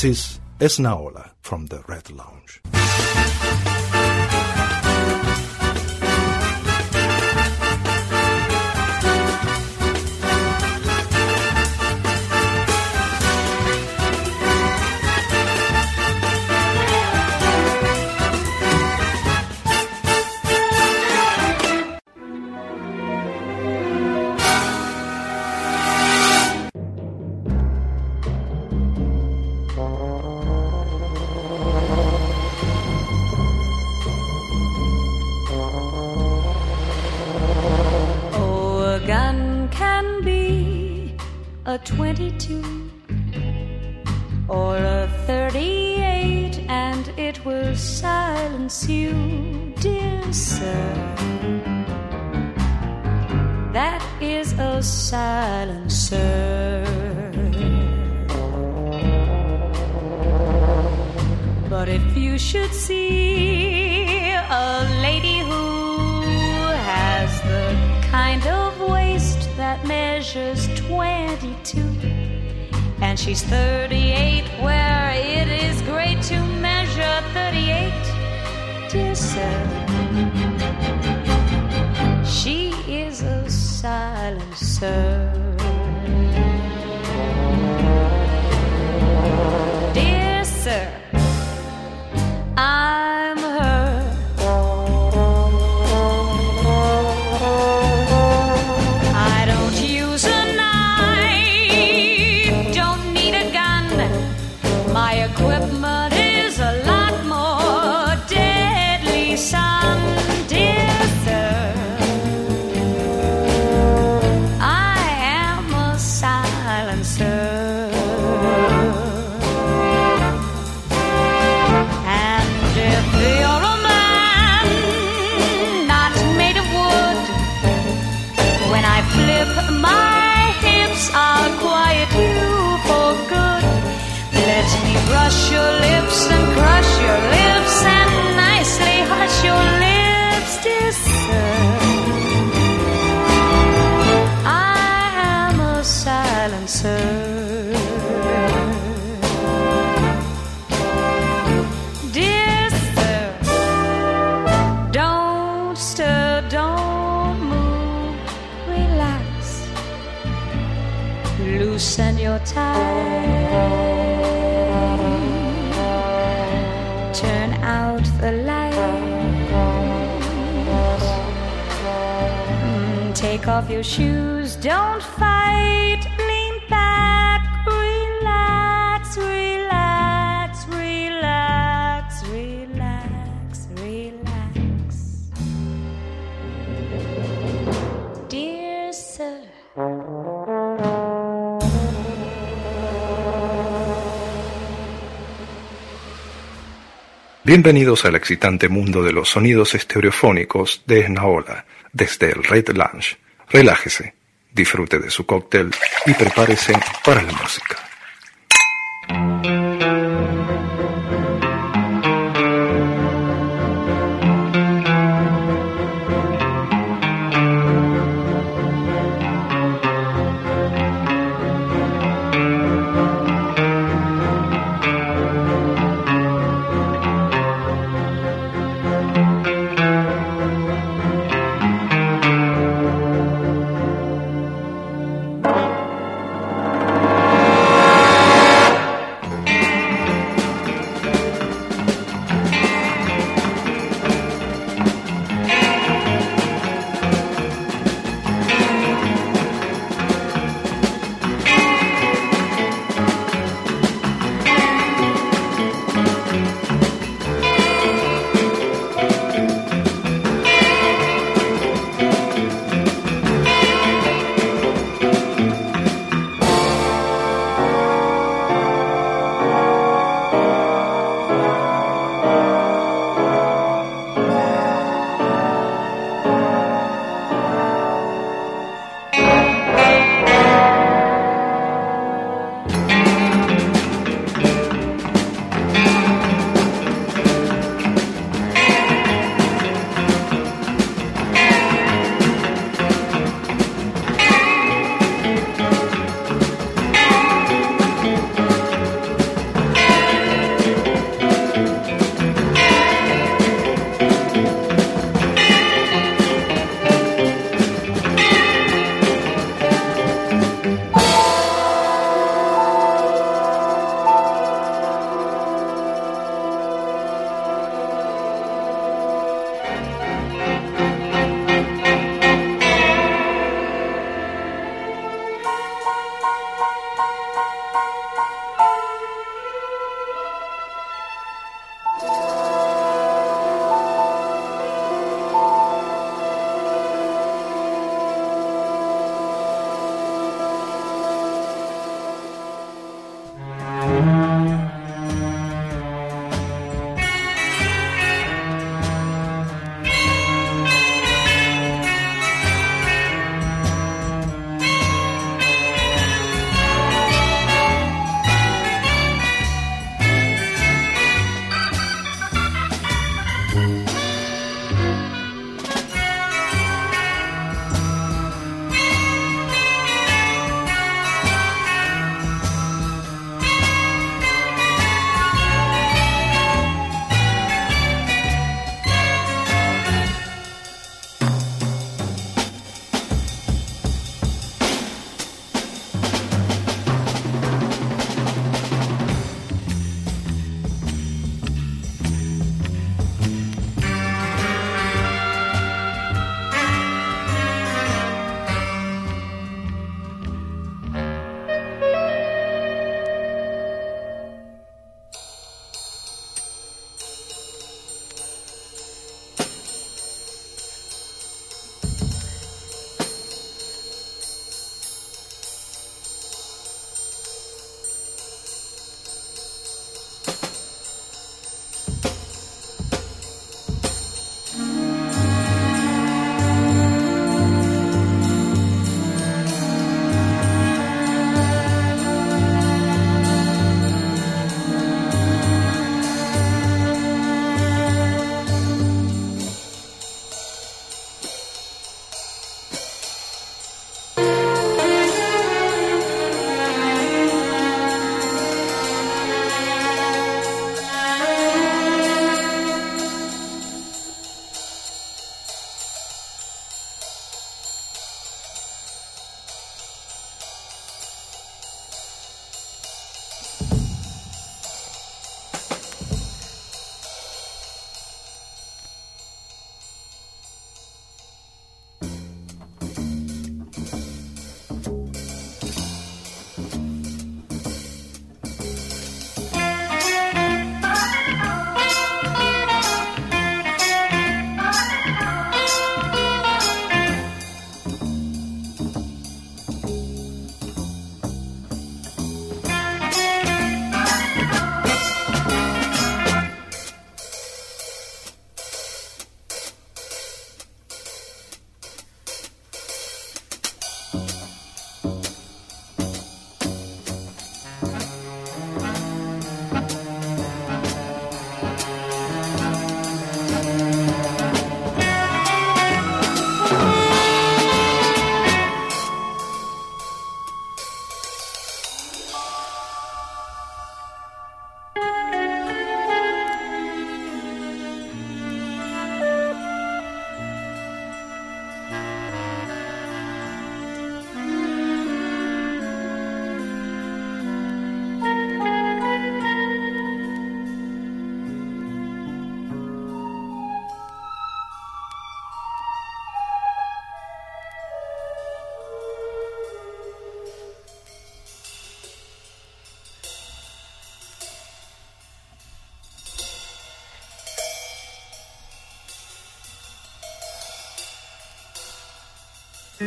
This is Esnaola from the Red Lounge. Bienvenidos al excitante mundo de los sonidos estereofónicos de Esnaola, desde el Red Lounge. Relájese, disfrute de su cóctel y prepárese para la música.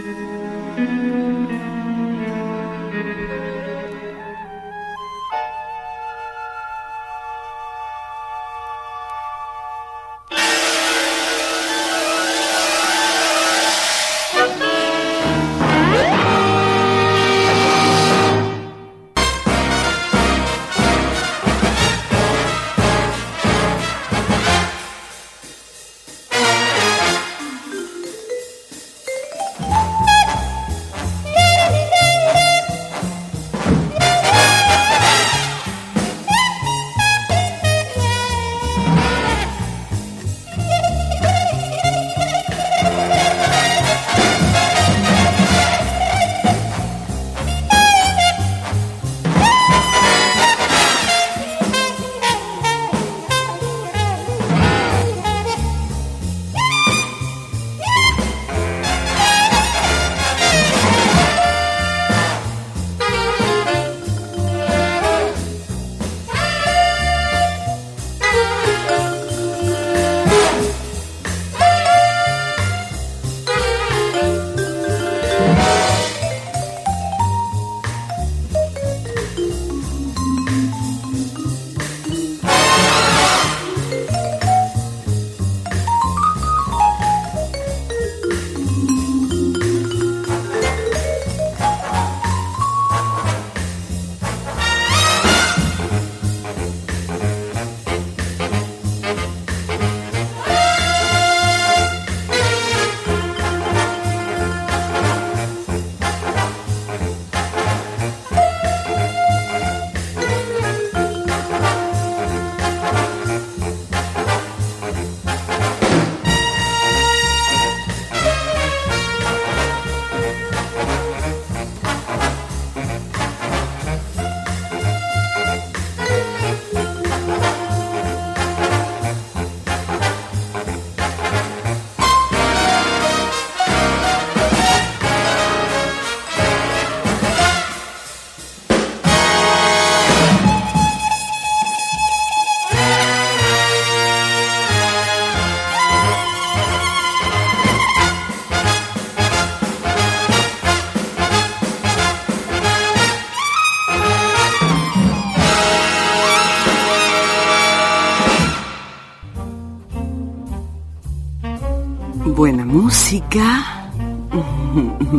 Música,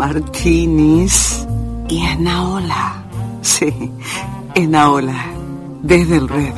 martinis y Enaola. Sí, Enaola, desde el Red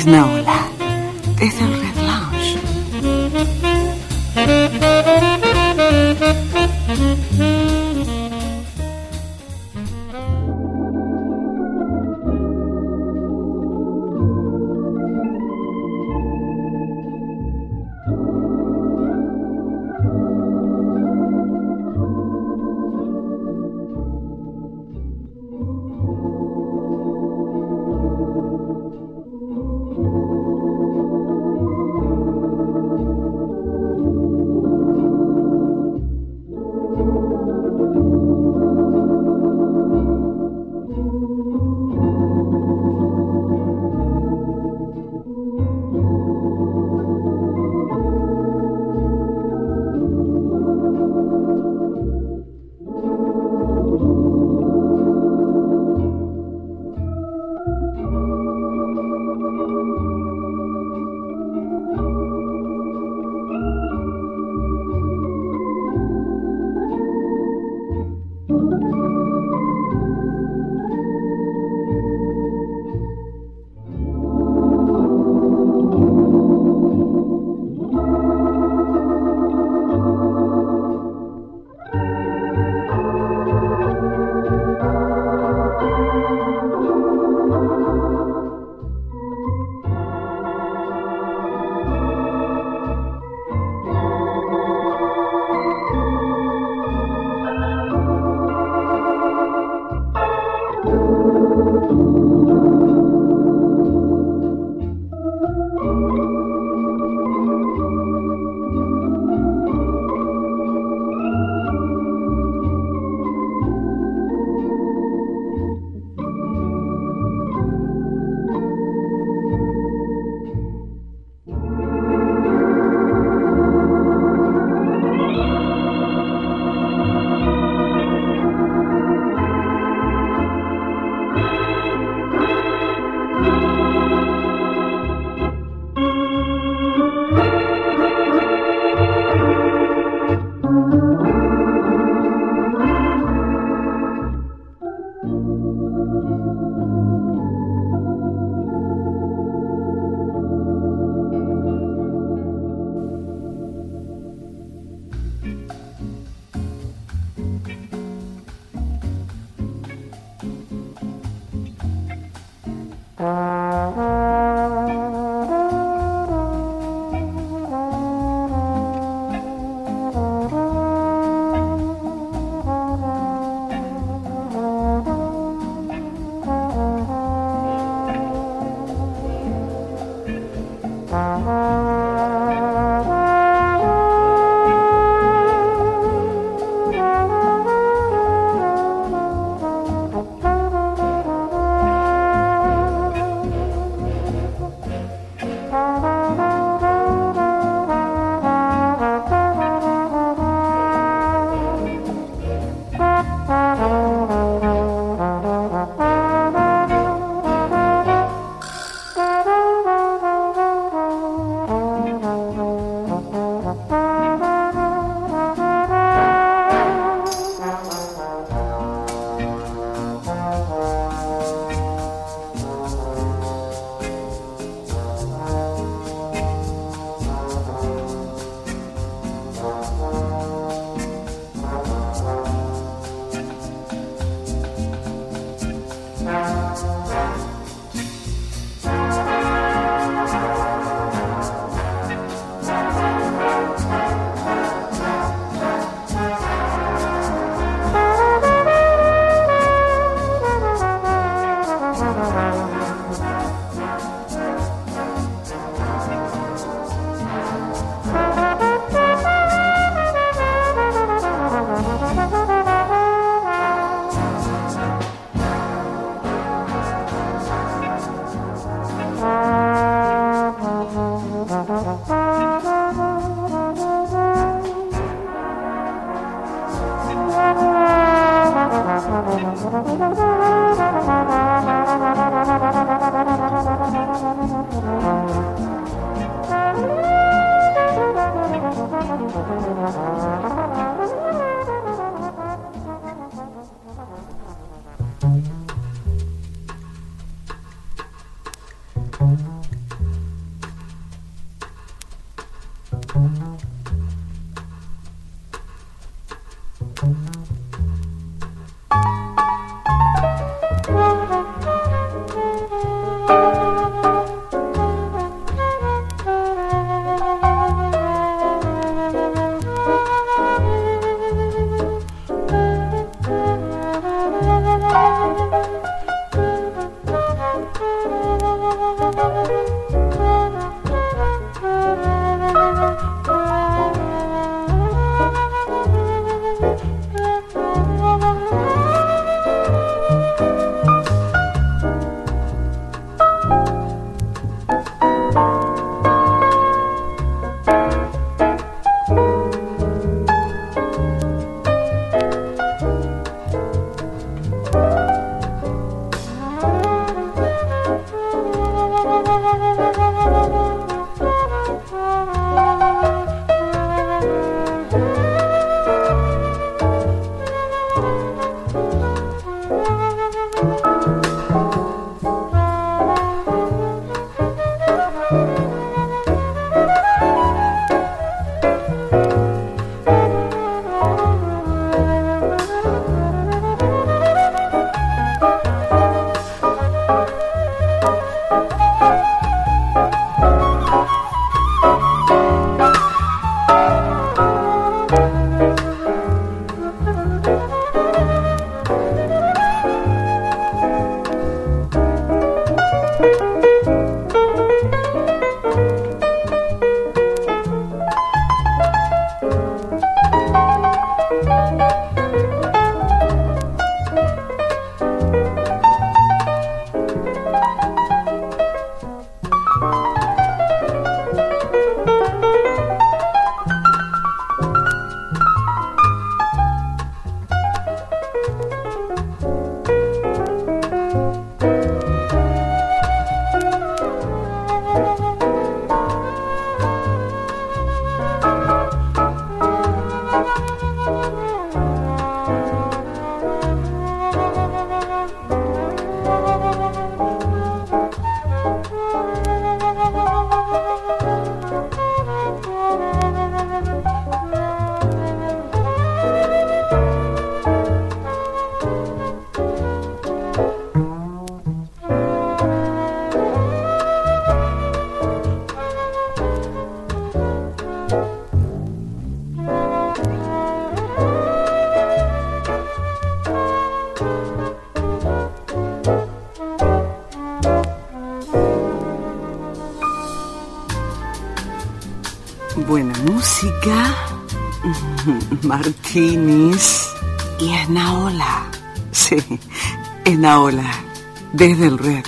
Esnaola, martinis y esnaola. Sí, esnaola, desde el Red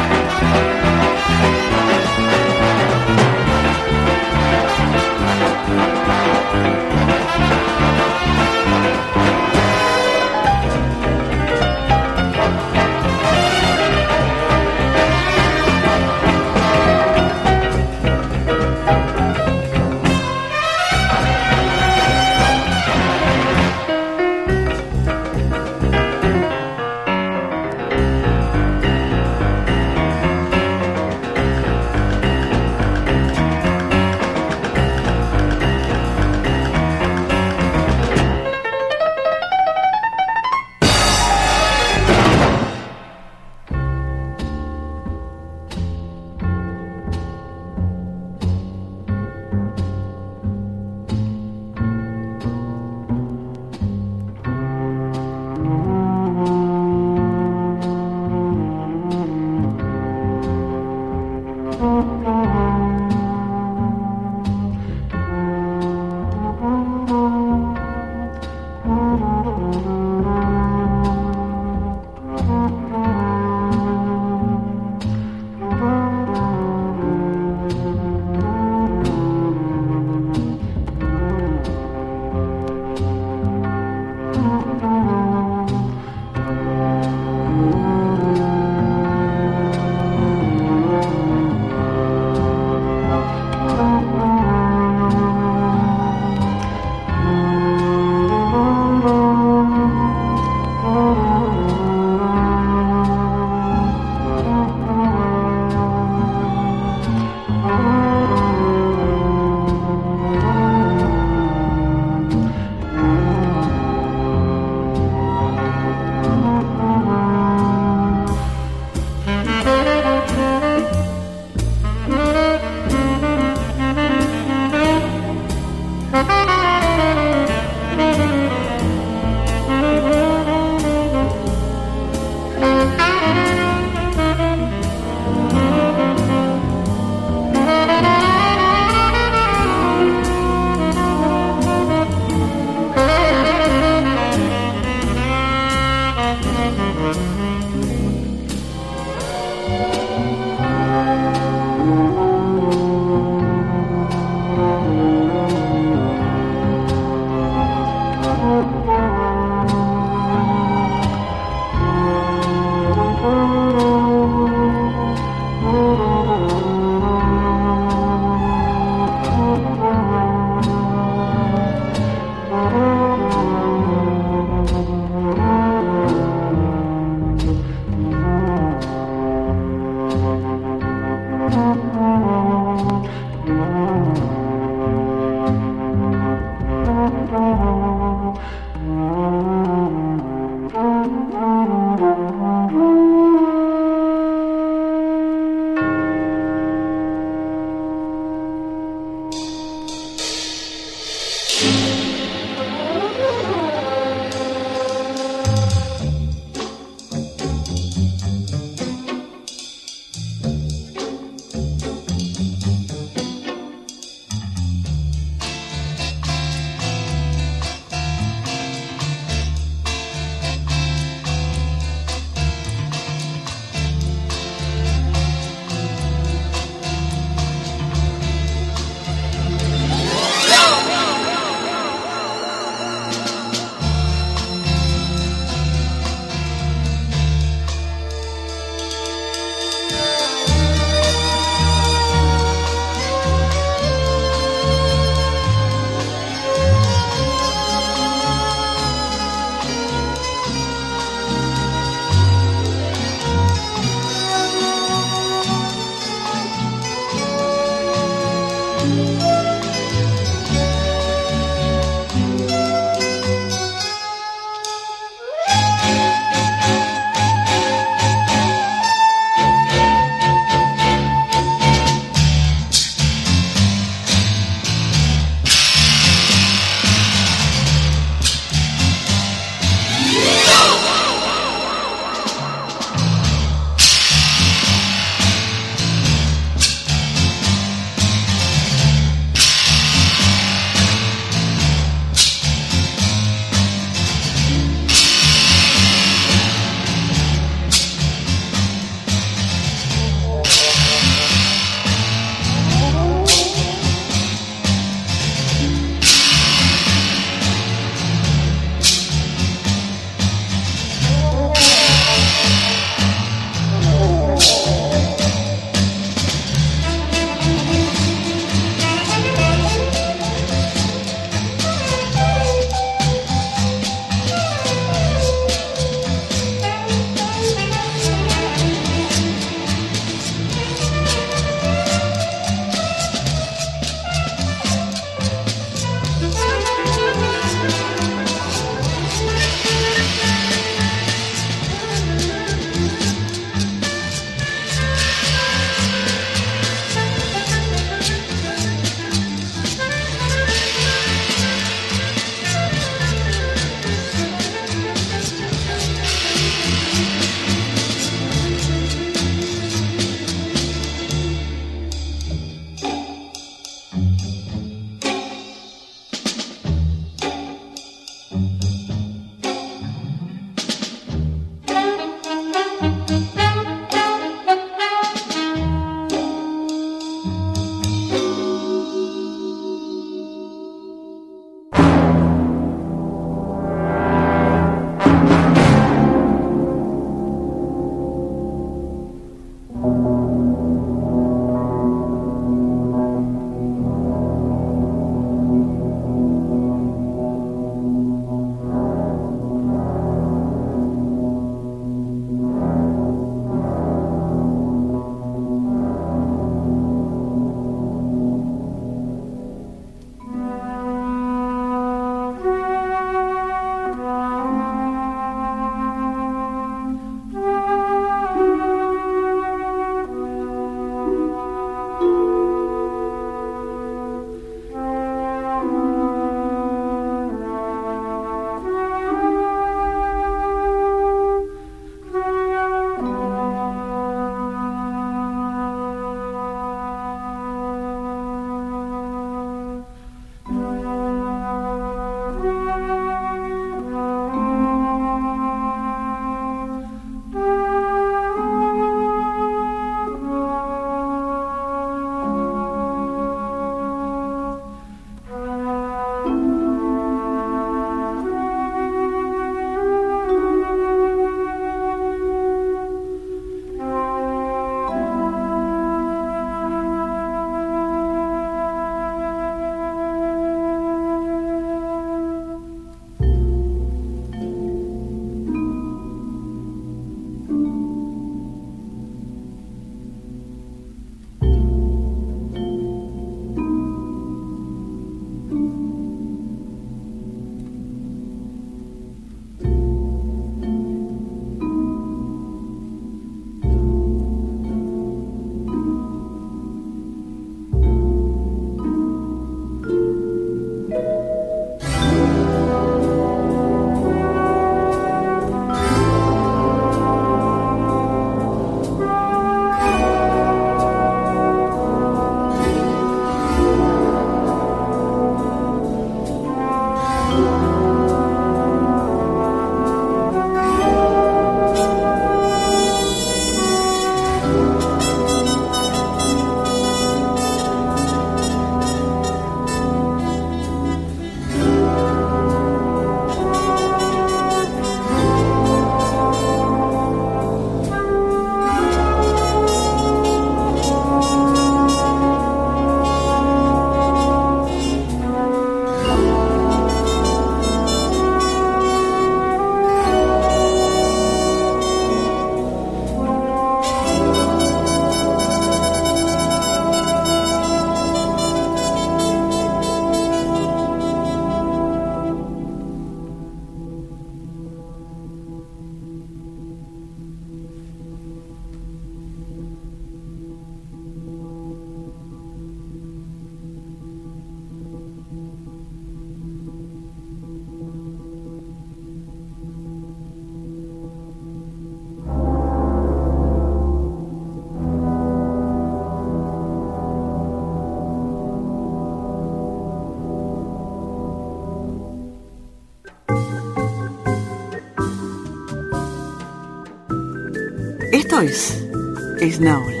Esto es Esnaola,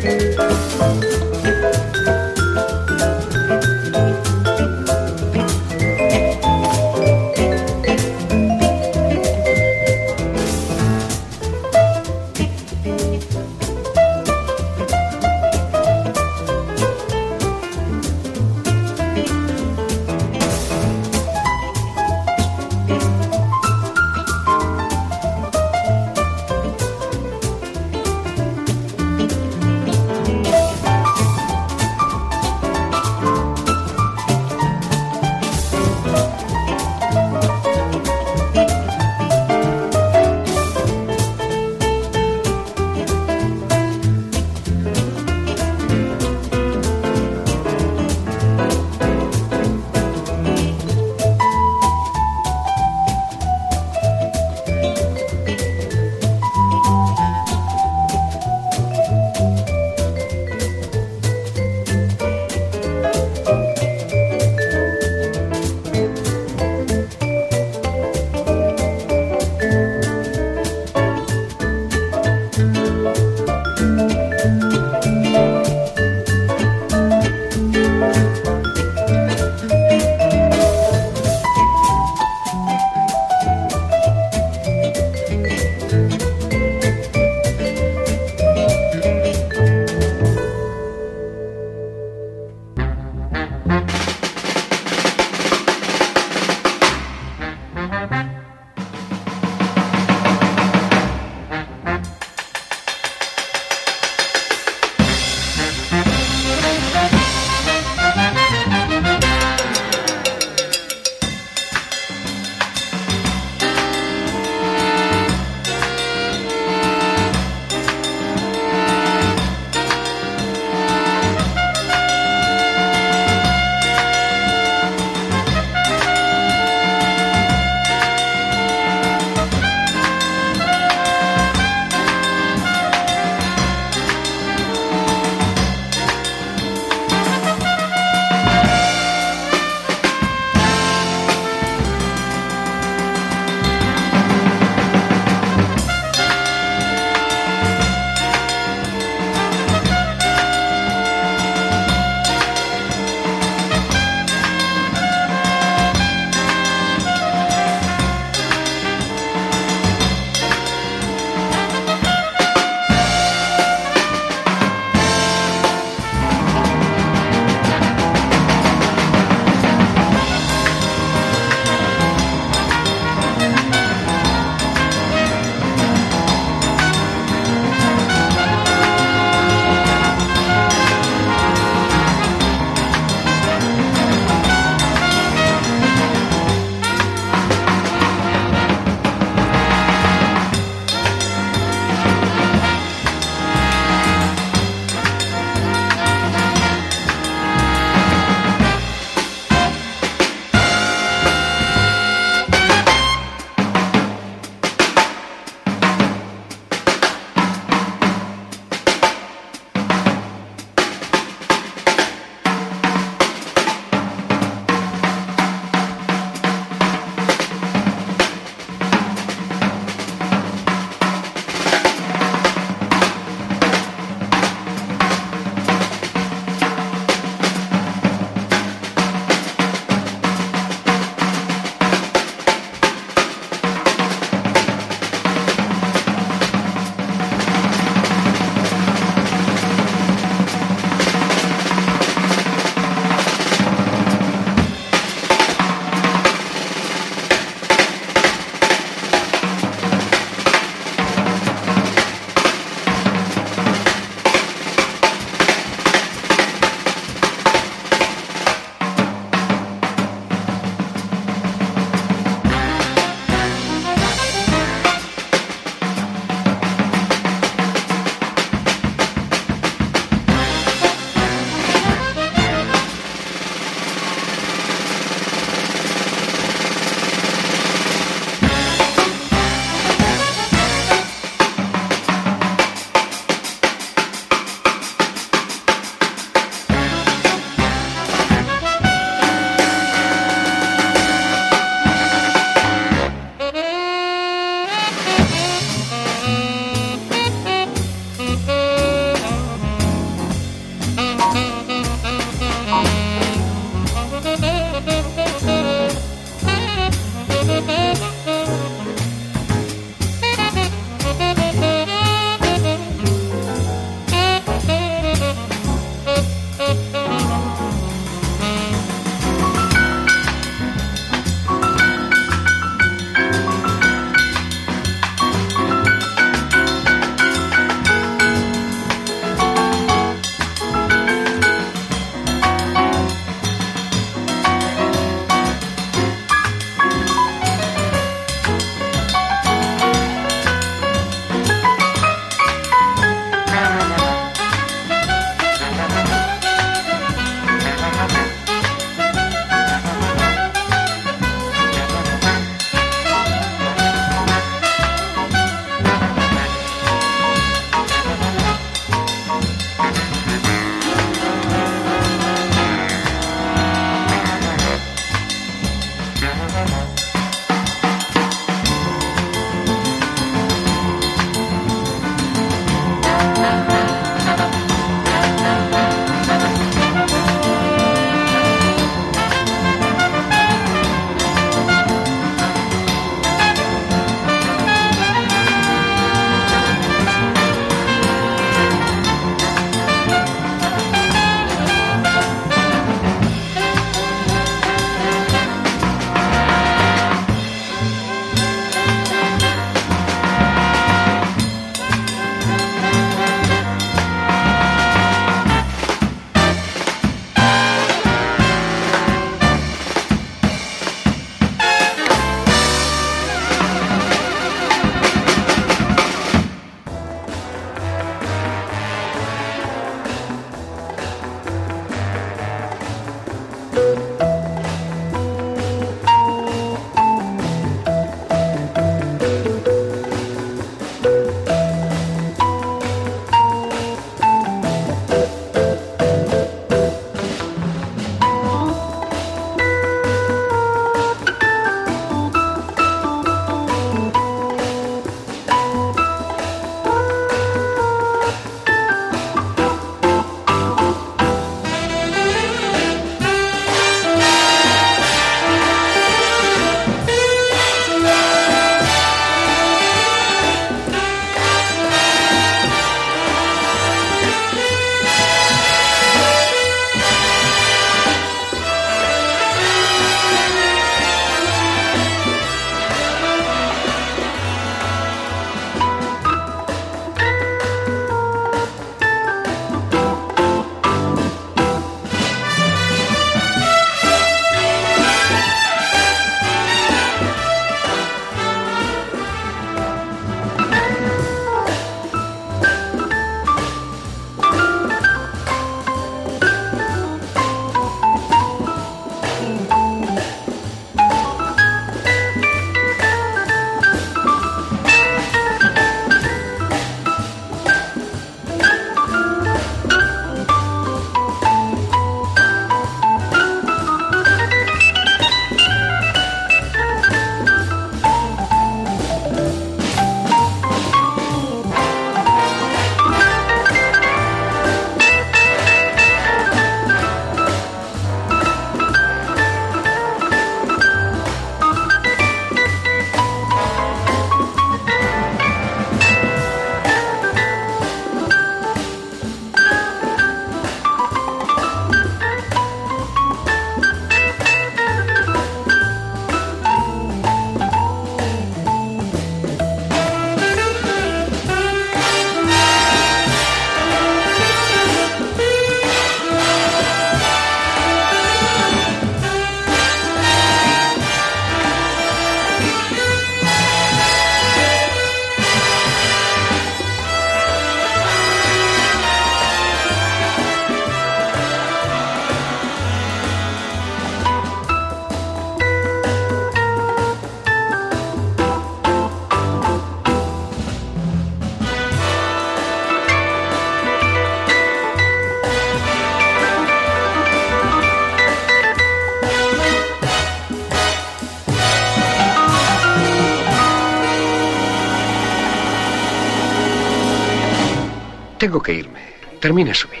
Tengo que irme. Termine su vino.